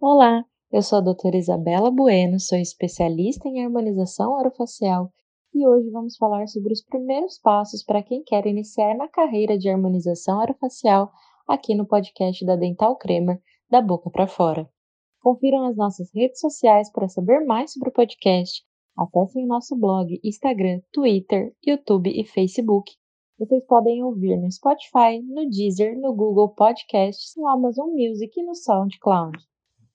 Olá, eu sou a doutora Isabela Bueno, sou especialista em harmonização orofacial e hoje vamos falar sobre os primeiros passos para quem quer iniciar na carreira de harmonização orofacial aqui no podcast da Dental Cremer, da boca para fora. Confiram as nossas redes sociais para saber mais sobre o podcast. Acessem o nosso blog, Instagram, Twitter, YouTube e Facebook. Vocês podem ouvir no Spotify, no Deezer, no Google Podcasts, no Amazon Music e no SoundCloud.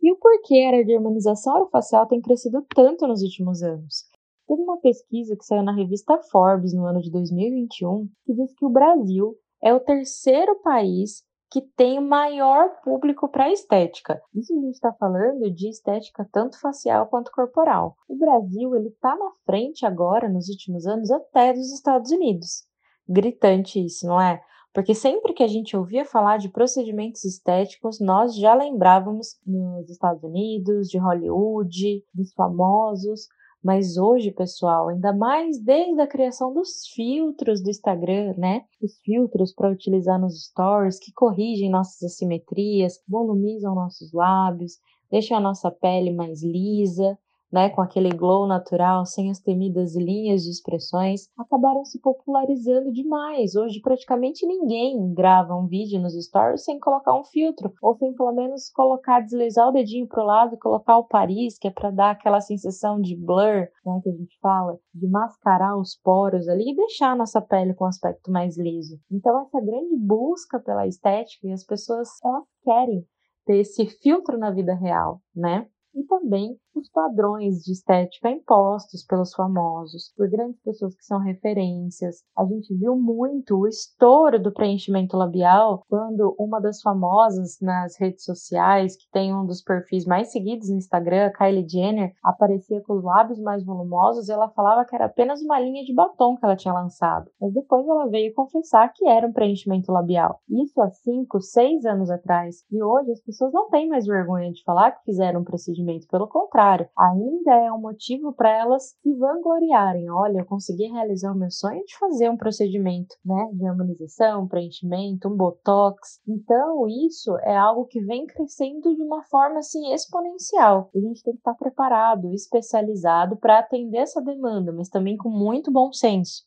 E o porquê a harmonização orofacial tem crescido tanto nos últimos anos? Teve uma pesquisa que saiu na revista Forbes no ano de 2021 que diz que o Brasil é o terceiro país que tem o maior público para estética. Isso a gente está falando de estética tanto facial quanto corporal. O Brasil ele está na frente agora, nos últimos anos, até dos Estados Unidos. Gritante isso, não é? Porque sempre que a gente ouvia falar de procedimentos estéticos, nós já lembrávamos nos Estados Unidos, de Hollywood, dos famosos. Mas hoje, pessoal, ainda mais desde a criação dos filtros do Instagram, né? Os filtros para utilizar nos stories que corrigem nossas assimetrias, volumizam nossos lábios, deixam a nossa pele mais lisa, né, com aquele glow natural, sem as temidas linhas de expressões, acabaram se popularizando demais. Hoje praticamente ninguém grava um vídeo nos stories sem colocar um filtro, ou sem pelo menos colocar, deslizar o dedinho pro lado e colocar o Paris, que é para dar aquela sensação de blur, né, que a gente fala, de mascarar os poros ali e deixar a nossa pele com um aspecto mais liso. Então essa grande busca pela estética e as pessoas elas querem ter esse filtro na vida real, né? E também os padrões de estética impostos pelos famosos, por grandes pessoas que são referências. A gente viu muito o estouro do preenchimento labial quando uma das famosas nas redes sociais, que tem um dos perfis mais seguidos no Instagram, Kylie Jenner, aparecia com os lábios mais volumosos e ela falava que era apenas uma linha de batom que ela tinha lançado. Mas depois ela veio confessar que era um preenchimento labial. Isso há 5, 6 anos atrás. E hoje as pessoas não têm mais vergonha de falar que fizeram um procedimento, pelo contrário contrário, ainda é um motivo para elas se vangloriarem. Olha, eu consegui realizar o meu sonho de fazer um procedimento, né, de harmonização, preenchimento, um botox. Então, isso é algo que vem crescendo de uma forma assim exponencial. A gente tem que estar preparado, especializado para atender essa demanda, mas também com muito bom senso.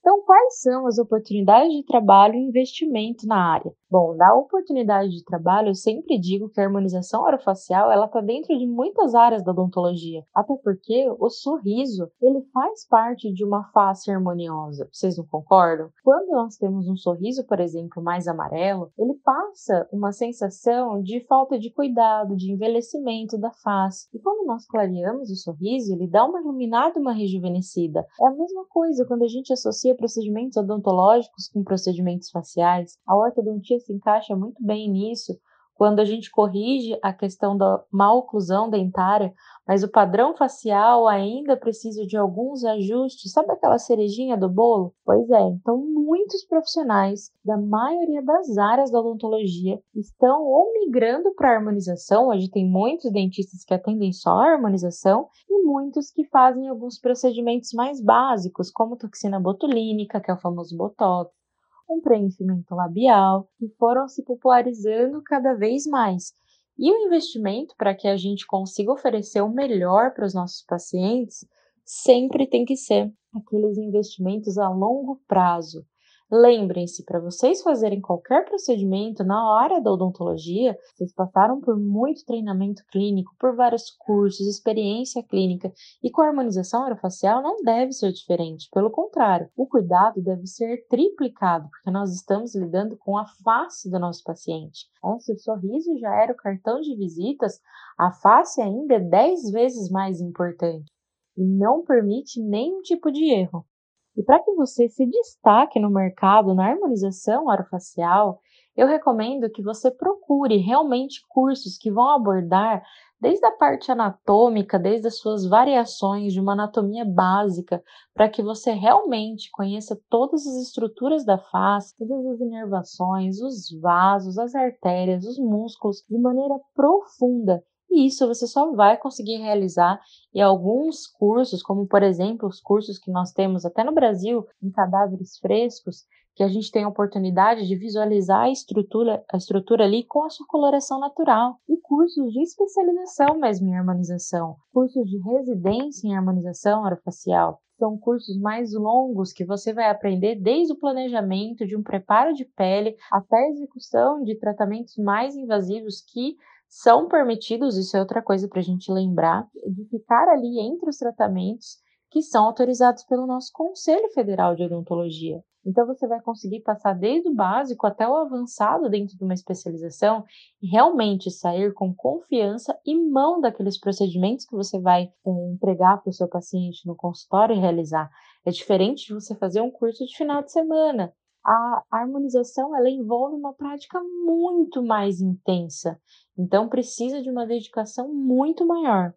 Então, quais são as oportunidades de trabalho e investimento na área? Bom, da oportunidade de trabalho, eu sempre digo que a harmonização orofacial ela está dentro de muitas áreas da odontologia, até porque o sorriso ele faz parte de uma face harmoniosa. Vocês não concordam? Quando nós temos um sorriso, por exemplo, mais amarelo, ele passa uma sensação de falta de cuidado, de envelhecimento da face. E quando nós clareamos o sorriso, ele dá uma iluminada, uma rejuvenescida. É a mesma coisa quando a gente associa procedimentos odontológicos com procedimentos faciais. A ortodontia se encaixa muito bem nisso quando a gente corrige a questão da maloclusão dentária, mas o padrão facial ainda precisa de alguns ajustes. Sabe aquela cerejinha do bolo? Pois é, então muitos profissionais da maioria das áreas da odontologia estão ou migrando para a harmonização. Hoje tem muitos dentistas que atendem só a harmonização e muitos que fazem alguns procedimentos mais básicos, como toxina botulínica, que é o famoso botox, preenchimento labial, que foram se popularizando cada vez mais. E o investimento para que a gente consiga oferecer o melhor para os nossos pacientes sempre tem que ser aqueles investimentos a longo prazo, Lembrem-se, para vocês fazerem qualquer procedimento na área da odontologia, vocês passaram por muito treinamento clínico, por vários cursos, experiência clínica, e com a harmonização orofacial não deve ser diferente. Pelo contrário, o cuidado deve ser triplicado, porque nós estamos lidando com a face do nosso paciente. É, se o sorriso já era o cartão de visitas, a face ainda é 10 vezes mais importante e não permite nenhum tipo de erro. E para que você se destaque no mercado na harmonização orofacial, eu recomendo que você procure realmente cursos que vão abordar desde a parte anatômica, desde as suas variações de uma anatomia básica, para que você realmente conheça todas as estruturas da face, todas as inervações, os vasos, as artérias, os músculos, de maneira profunda e isso você só vai conseguir realizar em alguns cursos, como por exemplo os cursos que nós temos até no Brasil em cadáveres frescos, que a gente tem a oportunidade de visualizar a estrutura, a estrutura ali com a sua coloração natural. E cursos de especialização mesmo em harmonização, cursos de residência em harmonização orofacial, são cursos mais longos que você vai aprender desde o planejamento de um preparo de pele até a execução de tratamentos mais invasivos que são permitidos, isso é outra coisa para a gente lembrar, de ficar ali entre os tratamentos que são autorizados pelo nosso Conselho Federal de Odontologia. Então você vai conseguir passar desde o básico até o avançado dentro de uma especialização e realmente sair com confiança e mão daqueles procedimentos que você vai é, entregar para o seu paciente no consultório e realizar. É diferente de você fazer um curso de final de semana. A harmonização ela envolve uma prática muito mais intensa, então precisa de uma dedicação muito maior.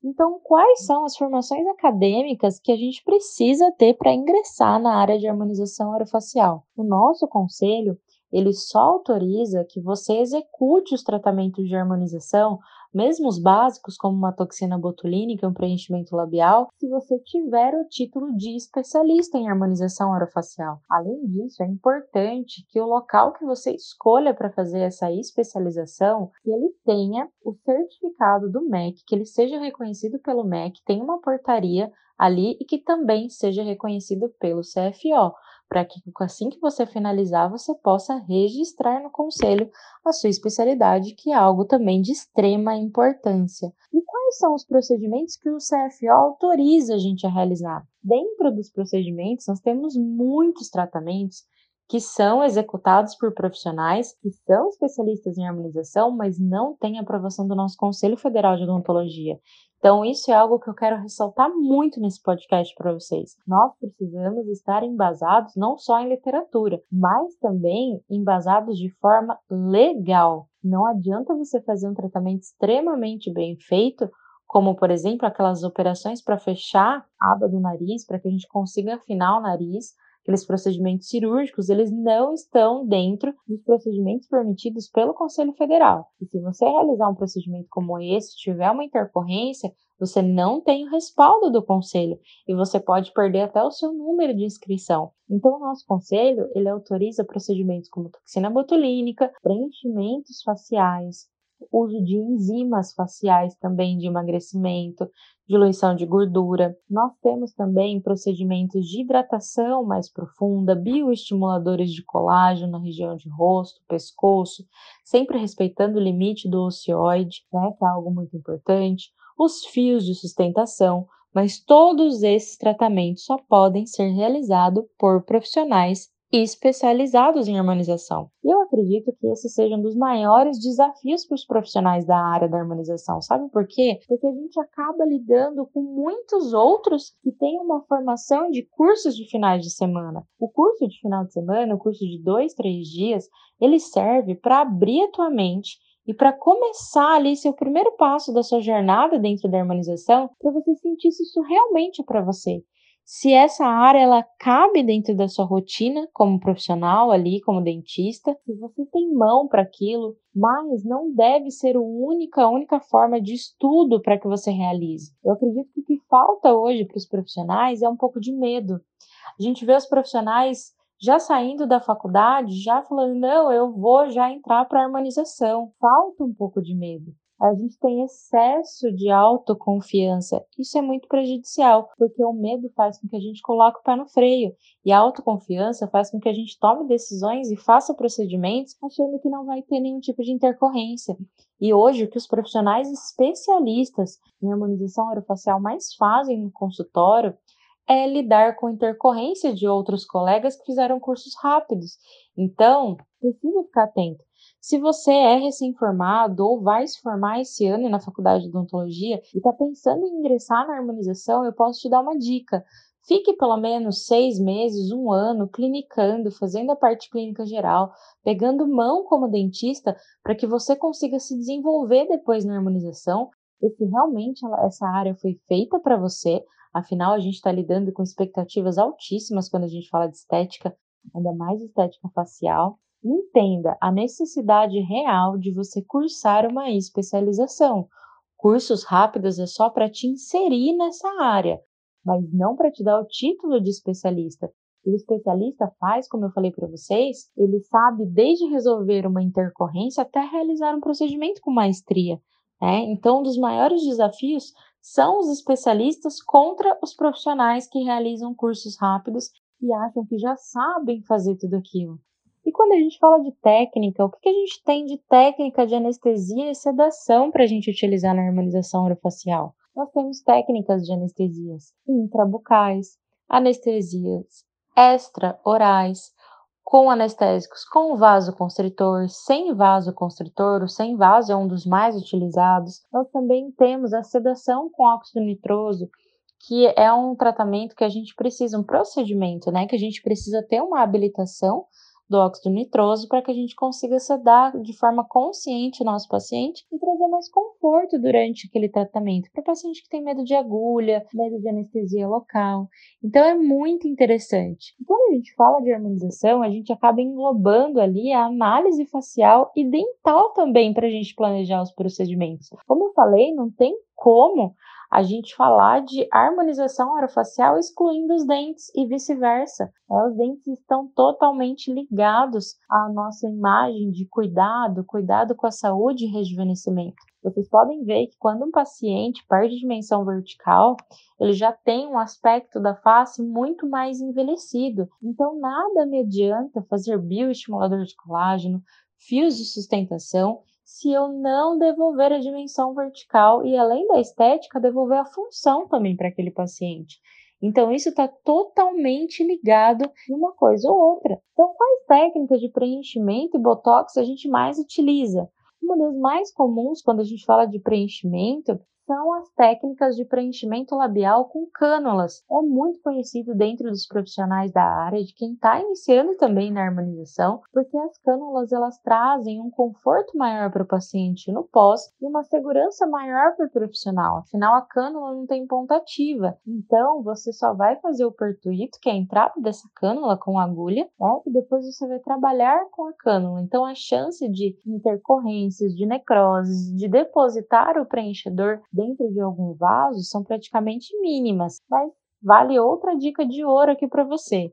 Então, quais são as formações acadêmicas que a gente precisa ter para ingressar na área de harmonização orofacial? O nosso conselho, ele só autoriza que você execute os tratamentos de harmonização mesmo os básicos, como uma toxina botulínica e um preenchimento labial, se você tiver o título de especialista em harmonização orofacial. Além disso, é importante que o local que você escolha para fazer essa especialização, que ele tenha o certificado do MEC, que ele seja reconhecido pelo MEC, tenha uma portaria ali e que também seja reconhecido pelo CFO, para que assim que você finalizar, você possa registrar no conselho a sua especialidade, que é algo também de extrema importância. E quais são os procedimentos que o CFO autoriza a gente a realizar? Dentro dos procedimentos, nós temos muitos tratamentos que são executados por profissionais que são especialistas em harmonização, mas não têm aprovação do nosso Conselho Federal de Odontologia. Então, isso é algo que eu quero ressaltar muito nesse podcast para vocês. Nós precisamos estar embasados não só em literatura, mas também embasados de forma legal. Não adianta você fazer um tratamento extremamente bem feito como por exemplo aquelas operações para fechar a aba do nariz, para que a gente consiga afinar o nariz, aqueles procedimentos cirúrgicos, eles não estão dentro dos procedimentos permitidos pelo Conselho Federal. E se você realizar um procedimento como esse, tiver uma intercorrência, você não tem o respaldo do conselho e você pode perder até o seu número de inscrição. Então, o nosso conselho, ele autoriza procedimentos como toxina botulínica, preenchimentos faciais, uso de enzimas faciais também de emagrecimento, diluição de gordura. Nós temos também procedimentos de hidratação mais profunda, bioestimuladores de colágeno na região de rosto, pescoço, sempre respeitando o limite do ocioide, né, que é algo muito importante, os fios de sustentação, mas todos esses tratamentos só podem ser realizados por profissionais especializados em harmonização. E eu acredito que esse seja um dos maiores desafios para os profissionais da área da harmonização. Sabe por quê? Porque a gente acaba lidando com muitos outros que têm uma formação de cursos de finais de semana. O curso de final de semana, o curso de dois, três dias, ele serve para abrir a tua mente e para começar ali seu primeiro passo da sua jornada dentro da harmonização, para você sentir se isso realmente é para você se essa área ela cabe dentro da sua rotina como profissional ali, como dentista, se você tem mão para aquilo, mas não deve ser a única, a única forma de estudo para que você realize. Eu acredito que o que falta hoje para os profissionais é um pouco de medo. A gente vê os profissionais já saindo da faculdade, já falando, não, eu vou já entrar para a harmonização. Falta um pouco de medo a gente tem excesso de autoconfiança. Isso é muito prejudicial, porque o medo faz com que a gente coloque o pé no freio e a autoconfiança faz com que a gente tome decisões e faça procedimentos achando que não vai ter nenhum tipo de intercorrência. E hoje, o que os profissionais especialistas em harmonização orofacial mais fazem no consultório é lidar com intercorrência de outros colegas que fizeram cursos rápidos. Então, precisa ficar atento. Se você é recém-formado ou vai se formar esse ano na faculdade de odontologia e está pensando em ingressar na harmonização, eu posso te dar uma dica. Fique pelo menos seis meses, um ano, clinicando, fazendo a parte clínica geral, pegando mão como dentista, para que você consiga se desenvolver depois na harmonização, e se realmente essa área foi feita para você. Afinal, a gente está lidando com expectativas altíssimas quando a gente fala de estética, ainda mais estética facial. Entenda a necessidade real de você cursar uma especialização. Cursos rápidos é só para te inserir nessa área, mas não para te dar o título de especialista. E o especialista faz, como eu falei para vocês, ele sabe desde resolver uma intercorrência até realizar um procedimento com maestria. Né? Então, um dos maiores desafios são os especialistas contra os profissionais que realizam cursos rápidos e acham que já sabem fazer tudo aquilo. E quando a gente fala de técnica, o que a gente tem de técnica de anestesia e sedação para a gente utilizar na harmonização orofacial? Nós temos técnicas de anestesias intrabucais, anestesias extra-orais, com anestésicos com vasoconstritor, sem vasoconstritor, o sem vaso é um dos mais utilizados. Nós também temos a sedação com óxido nitroso, que é um tratamento que a gente precisa, um procedimento, né, que a gente precisa ter uma habilitação do óxido nitroso para que a gente consiga sedar de forma consciente o nosso paciente e trazer mais conforto durante aquele tratamento para paciente que tem medo de agulha, medo de anestesia local. Então é muito interessante. Quando a gente fala de harmonização, a gente acaba englobando ali a análise facial e dental também para a gente planejar os procedimentos. Como eu falei, não tem como a gente falar de harmonização orofacial excluindo os dentes e vice-versa. É, os dentes estão totalmente ligados à nossa imagem de cuidado, cuidado com a saúde e rejuvenescimento. Vocês podem ver que quando um paciente perde dimensão vertical, ele já tem um aspecto da face muito mais envelhecido. Então, nada me adianta fazer bioestimulador de colágeno, fios de sustentação se eu não devolver a dimensão vertical e, além da estética, devolver a função também para aquele paciente. Então, isso está totalmente ligado em uma coisa ou outra. Então, quais técnicas de preenchimento e botox a gente mais utiliza? Uma das mais comuns quando a gente fala de preenchimento são as técnicas de preenchimento labial com cânulas. É muito conhecido dentro dos profissionais da área, de quem está iniciando também na harmonização, porque as cânulas elas trazem um conforto maior para o paciente no pós e uma segurança maior para o profissional. Afinal, a cânula não tem ponta ativa, então você só vai fazer o pertuito, que é a entrada dessa cânula com agulha, né? E depois você vai trabalhar com a cânula. Então, a chance de intercorrências, de necroses, de depositar o preenchedor dentro de algum vaso são praticamente mínimas, mas vale outra dica de ouro aqui para você.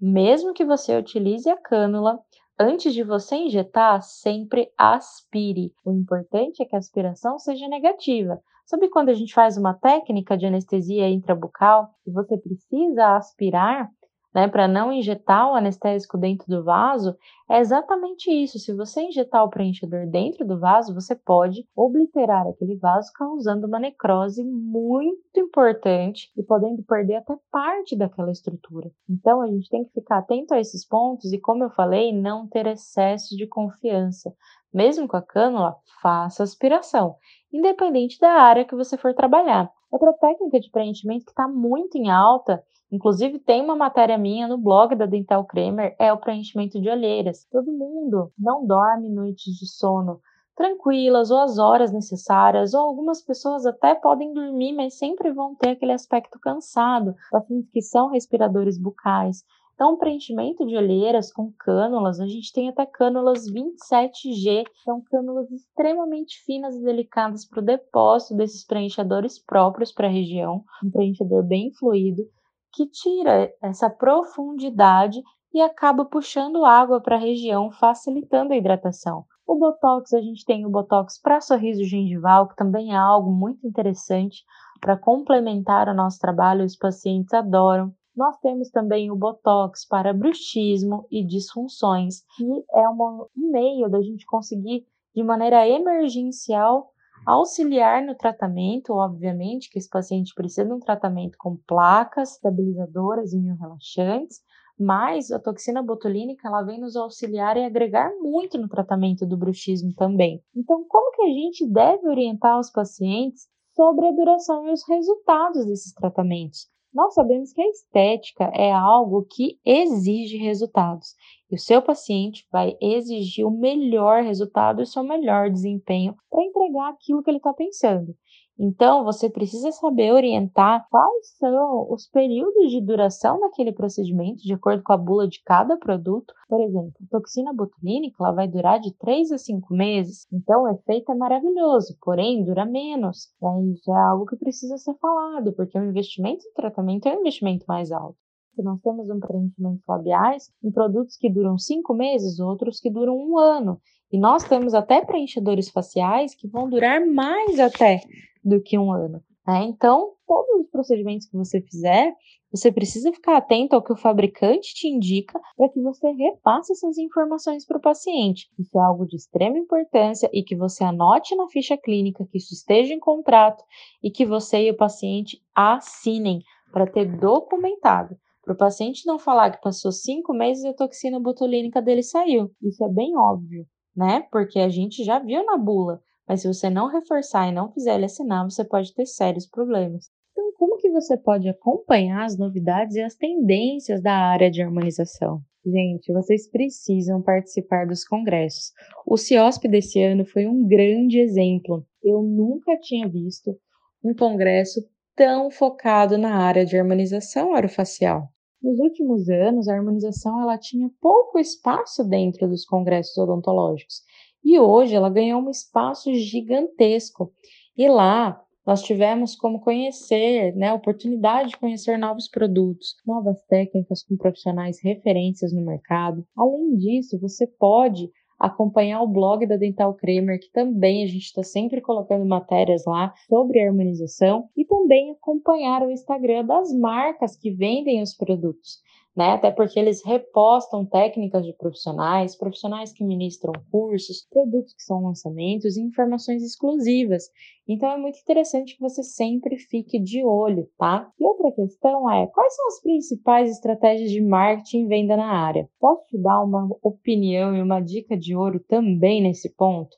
Mesmo que você utilize a cânula, antes de você injetar, sempre aspire. O importante é que a aspiração seja negativa. Sabe quando a gente faz uma técnica de anestesia intrabucal e você precisa aspirar? Né, para não injetar o anestésico dentro do vaso, é exatamente isso. Se você injetar o preenchedor dentro do vaso, você pode obliterar aquele vaso, causando uma necrose muito importante e podendo perder até parte daquela estrutura. Então, a gente tem que ficar atento a esses pontos e, como eu falei, não ter excesso de confiança. Mesmo com a cânula, faça aspiração, independente da área que você for trabalhar. Outra técnica de preenchimento que está muito em alta Inclusive, tem uma matéria minha no blog da Dental Kramer, é o preenchimento de olheiras. Todo mundo não dorme noites de sono tranquilas ou as horas necessárias, ou algumas pessoas até podem dormir, mas sempre vão ter aquele aspecto cansado, pacientes que são respiradores bucais. Então, preenchimento de olheiras com cânulas, a gente tem até cânulas 27G, são cânulas extremamente finas e delicadas para o depósito desses preenchedores próprios para a região, um preenchedor bem fluido que tira essa profundidade e acaba puxando água para a região, facilitando a hidratação. O botox, a gente tem o botox para sorriso gengival, que também é algo muito interessante para complementar o nosso trabalho, os pacientes adoram. Nós temos também o botox para bruxismo e disfunções, que é um meio da gente conseguir de maneira emergencial auxiliar no tratamento, obviamente, que esse paciente precisa de um tratamento com placas estabilizadoras e relaxantes, mas a toxina botulínica ela vem nos auxiliar e agregar muito no tratamento do bruxismo também. Então, como que a gente deve orientar os pacientes sobre a duração e os resultados desses tratamentos? Nós sabemos que a estética é algo que exige resultados e o seu paciente vai exigir o melhor resultado e o seu melhor desempenho para entregar aquilo que ele está pensando. Então, você precisa saber orientar quais são os períodos de duração daquele procedimento, de acordo com a bula de cada produto. Por exemplo, a toxina botulínica ela vai durar de 3 a 5 meses, então o efeito é maravilhoso, porém dura menos. Isso é algo que precisa ser falado, porque o investimento em tratamento é um investimento mais alto. nós temos um preenchimento labiais em produtos que duram cinco meses, outros que duram um ano. E nós temos até preenchedores faciais que vão durar mais até do que um ano. Né? Então, todos os procedimentos que você fizer, você precisa ficar atento ao que o fabricante te indica para que você repasse essas informações para o paciente. Isso é algo de extrema importância e que você anote na ficha clínica, que isso esteja em contrato e que você e o paciente assinem para ter documentado. Para o paciente não falar que passou cinco meses e a toxina botulínica dele saiu. Isso é bem óbvio né? Porque a gente já viu na bula, mas se você não reforçar e não fizer ele assinar, você pode ter sérios problemas. Então, como que você pode acompanhar as novidades e as tendências da área de harmonização? Gente, vocês precisam participar dos congressos. O CIOSP desse ano foi um grande exemplo. Eu nunca tinha visto um congresso tão focado na área de harmonização orofacial. Nos últimos anos, a harmonização ela tinha pouco espaço dentro dos congressos odontológicos e hoje ela ganhou um espaço gigantesco. E lá nós tivemos como conhecer, né, oportunidade de conhecer novos produtos, novas técnicas com profissionais referências no mercado. Além disso, você pode acompanhar o blog da Dental Kramer, que também a gente está sempre colocando matérias lá sobre harmonização, e também acompanhar o Instagram das marcas que vendem os produtos né? Até porque eles repostam técnicas de profissionais, profissionais que ministram cursos, produtos que são lançamentos e informações exclusivas. Então é muito interessante que você sempre fique de olho, tá? E outra questão é: quais são as principais estratégias de marketing e venda na área? Posso te dar uma opinião e uma dica de ouro também nesse ponto?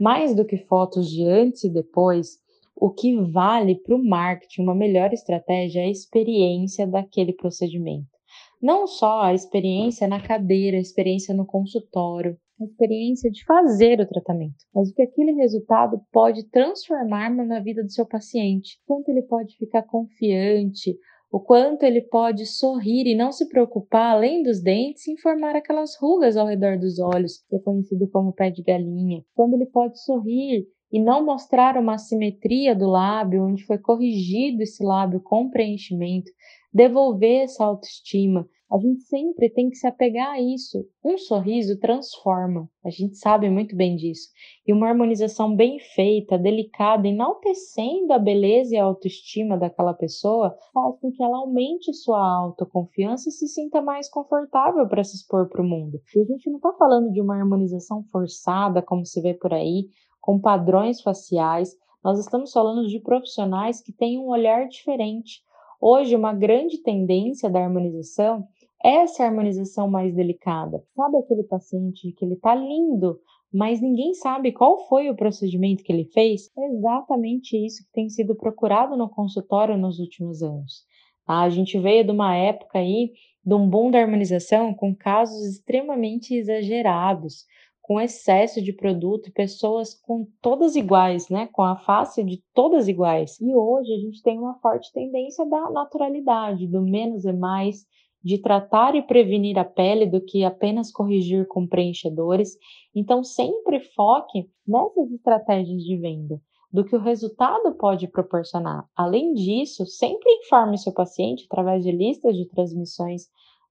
Mais do que fotos de antes e depois, o que vale para o marketing uma melhor estratégia é a experiência daquele procedimento. Não só a experiência na cadeira, a experiência no consultório, a experiência de fazer o tratamento, mas o que aquele resultado pode transformar na vida do seu paciente, quanto ele pode ficar confiante, o quanto ele pode sorrir e não se preocupar, além dos dentes, em formar aquelas rugas ao redor dos olhos, que é conhecido como pé de galinha, quando ele pode sorrir e não mostrar uma assimetria do lábio, onde foi corrigido esse lábio com preenchimento, devolver essa autoestima. A gente sempre tem que se apegar a isso. Um sorriso transforma, a gente sabe muito bem disso. E uma harmonização bem feita, delicada, enaltecendo a beleza e a autoestima daquela pessoa, faz com que ela aumente sua autoconfiança e se sinta mais confortável para se expor para o mundo. E a gente não está falando de uma harmonização forçada, como se vê por aí, com padrões faciais. Nós estamos falando de profissionais que têm um olhar diferente, Hoje, uma grande tendência da harmonização é essa harmonização mais delicada. Sabe aquele paciente que ele tá lindo, mas ninguém sabe qual foi o procedimento que ele fez? É exatamente isso que tem sido procurado no consultório nos últimos anos. Tá? A gente veio de uma época aí de um boom da harmonização com casos extremamente exagerados, com excesso de produto, pessoas com todas iguais, né? Com a face de todas iguais. E hoje a gente tem uma forte tendência da naturalidade, do menos é mais, de tratar e prevenir a pele do que apenas corrigir com preenchedores. Então, sempre foque nessas estratégias de venda, do que o resultado pode proporcionar. Além disso, sempre informe seu paciente através de listas de transmissões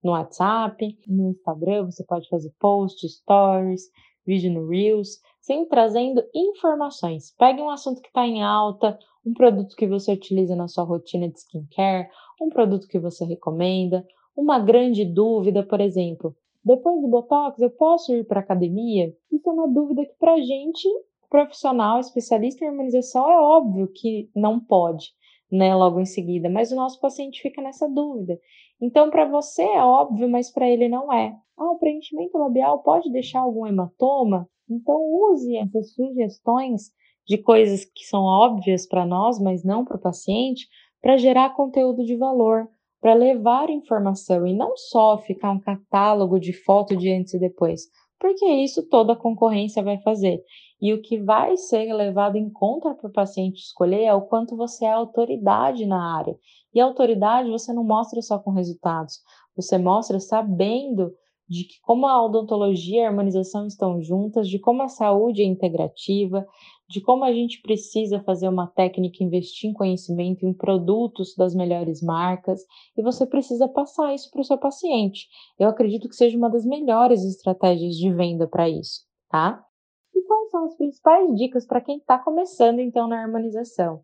no WhatsApp, no Instagram, você pode fazer posts, stories, vídeo no Reels, sempre trazendo informações. Pegue um assunto que está em alta, um produto que você utiliza na sua rotina de skincare, um produto que você recomenda, uma grande dúvida, por exemplo. Depois do Botox, eu posso ir para academia? Isso é uma dúvida que, para gente, profissional, especialista em harmonização, é óbvio que não pode né, logo em seguida, mas o nosso paciente fica nessa dúvida. Então, para você é óbvio, mas para ele não é. Ah, o preenchimento labial pode deixar algum hematoma? Então, use essas sugestões de coisas que são óbvias para nós, mas não para o paciente, para gerar conteúdo de valor, para levar informação e não só ficar um catálogo de foto de antes e depois, porque isso toda a concorrência vai fazer. E o que vai ser levado em conta para o paciente escolher é o quanto você é autoridade na área. E autoridade você não mostra só com resultados, você mostra sabendo de que como a odontologia e a harmonização estão juntas, de como a saúde é integrativa, de como a gente precisa fazer uma técnica, investir em conhecimento, em produtos das melhores marcas, e você precisa passar isso para o seu paciente. Eu acredito que seja uma das melhores estratégias de venda para isso, tá? E quais são as principais dicas para quem está começando então na harmonização?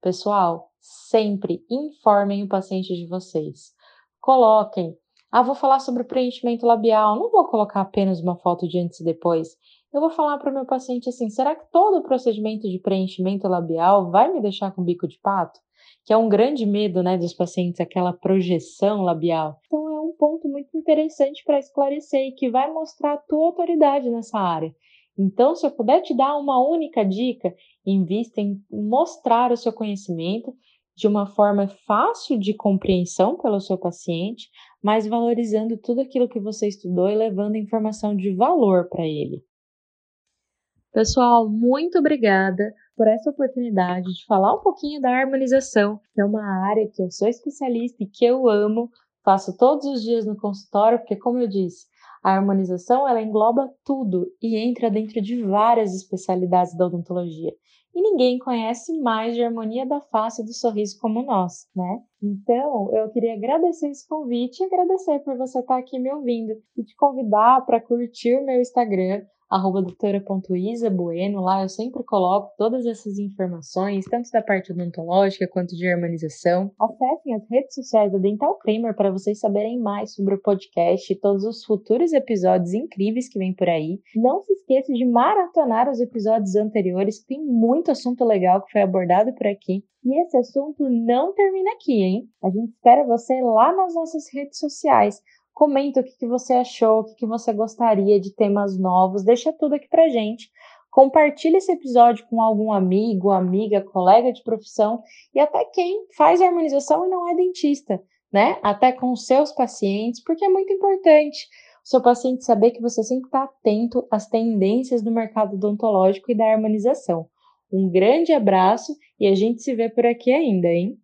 Pessoal, sempre informem o paciente de vocês. Coloquem ah, vou falar sobre preenchimento labial. Não vou colocar apenas uma foto de antes e depois. Eu vou falar para o meu paciente assim: será que todo o procedimento de preenchimento labial vai me deixar com bico de pato? Que é um grande medo né, dos pacientes, aquela projeção labial. Então, é um ponto muito interessante para esclarecer e que vai mostrar a tua autoridade nessa área. Então, se eu puder te dar uma única dica, invista em mostrar o seu conhecimento de uma forma fácil de compreensão pelo seu paciente, mas valorizando tudo aquilo que você estudou e levando informação de valor para ele. Pessoal, muito obrigada por essa oportunidade de falar um pouquinho da harmonização, que é uma área que eu sou especialista e que eu amo, faço todos os dias no consultório, porque como eu disse, a harmonização ela engloba tudo e entra dentro de várias especialidades da odontologia e ninguém conhece mais de harmonia da face do sorriso como nós, né? Então, eu queria agradecer esse convite e agradecer por você estar aqui me ouvindo e te convidar para curtir o meu Instagram, arroba doutora.isabueno, lá eu sempre coloco todas essas informações, tanto da parte odontológica quanto de harmonização. Acessem as redes sociais da Dental Kramer para vocês saberem mais sobre o podcast e todos os futuros episódios incríveis que vem por aí. Não se esqueça de maratonar os episódios anteriores, que tem muito assunto legal que foi abordado por aqui. E esse assunto não termina aqui, hein? A gente espera você lá nas nossas redes sociais. Comenta o que, que você achou, o que, que você gostaria de temas novos, deixa tudo aqui pra gente. Compartilhe esse episódio com algum amigo, amiga, colega de profissão e até quem faz harmonização e não é dentista, né? Até com os seus pacientes, porque é muito importante o seu paciente saber que você sempre está atento às tendências do mercado odontológico e da harmonização. Um grande abraço e a gente se vê por aqui ainda, hein?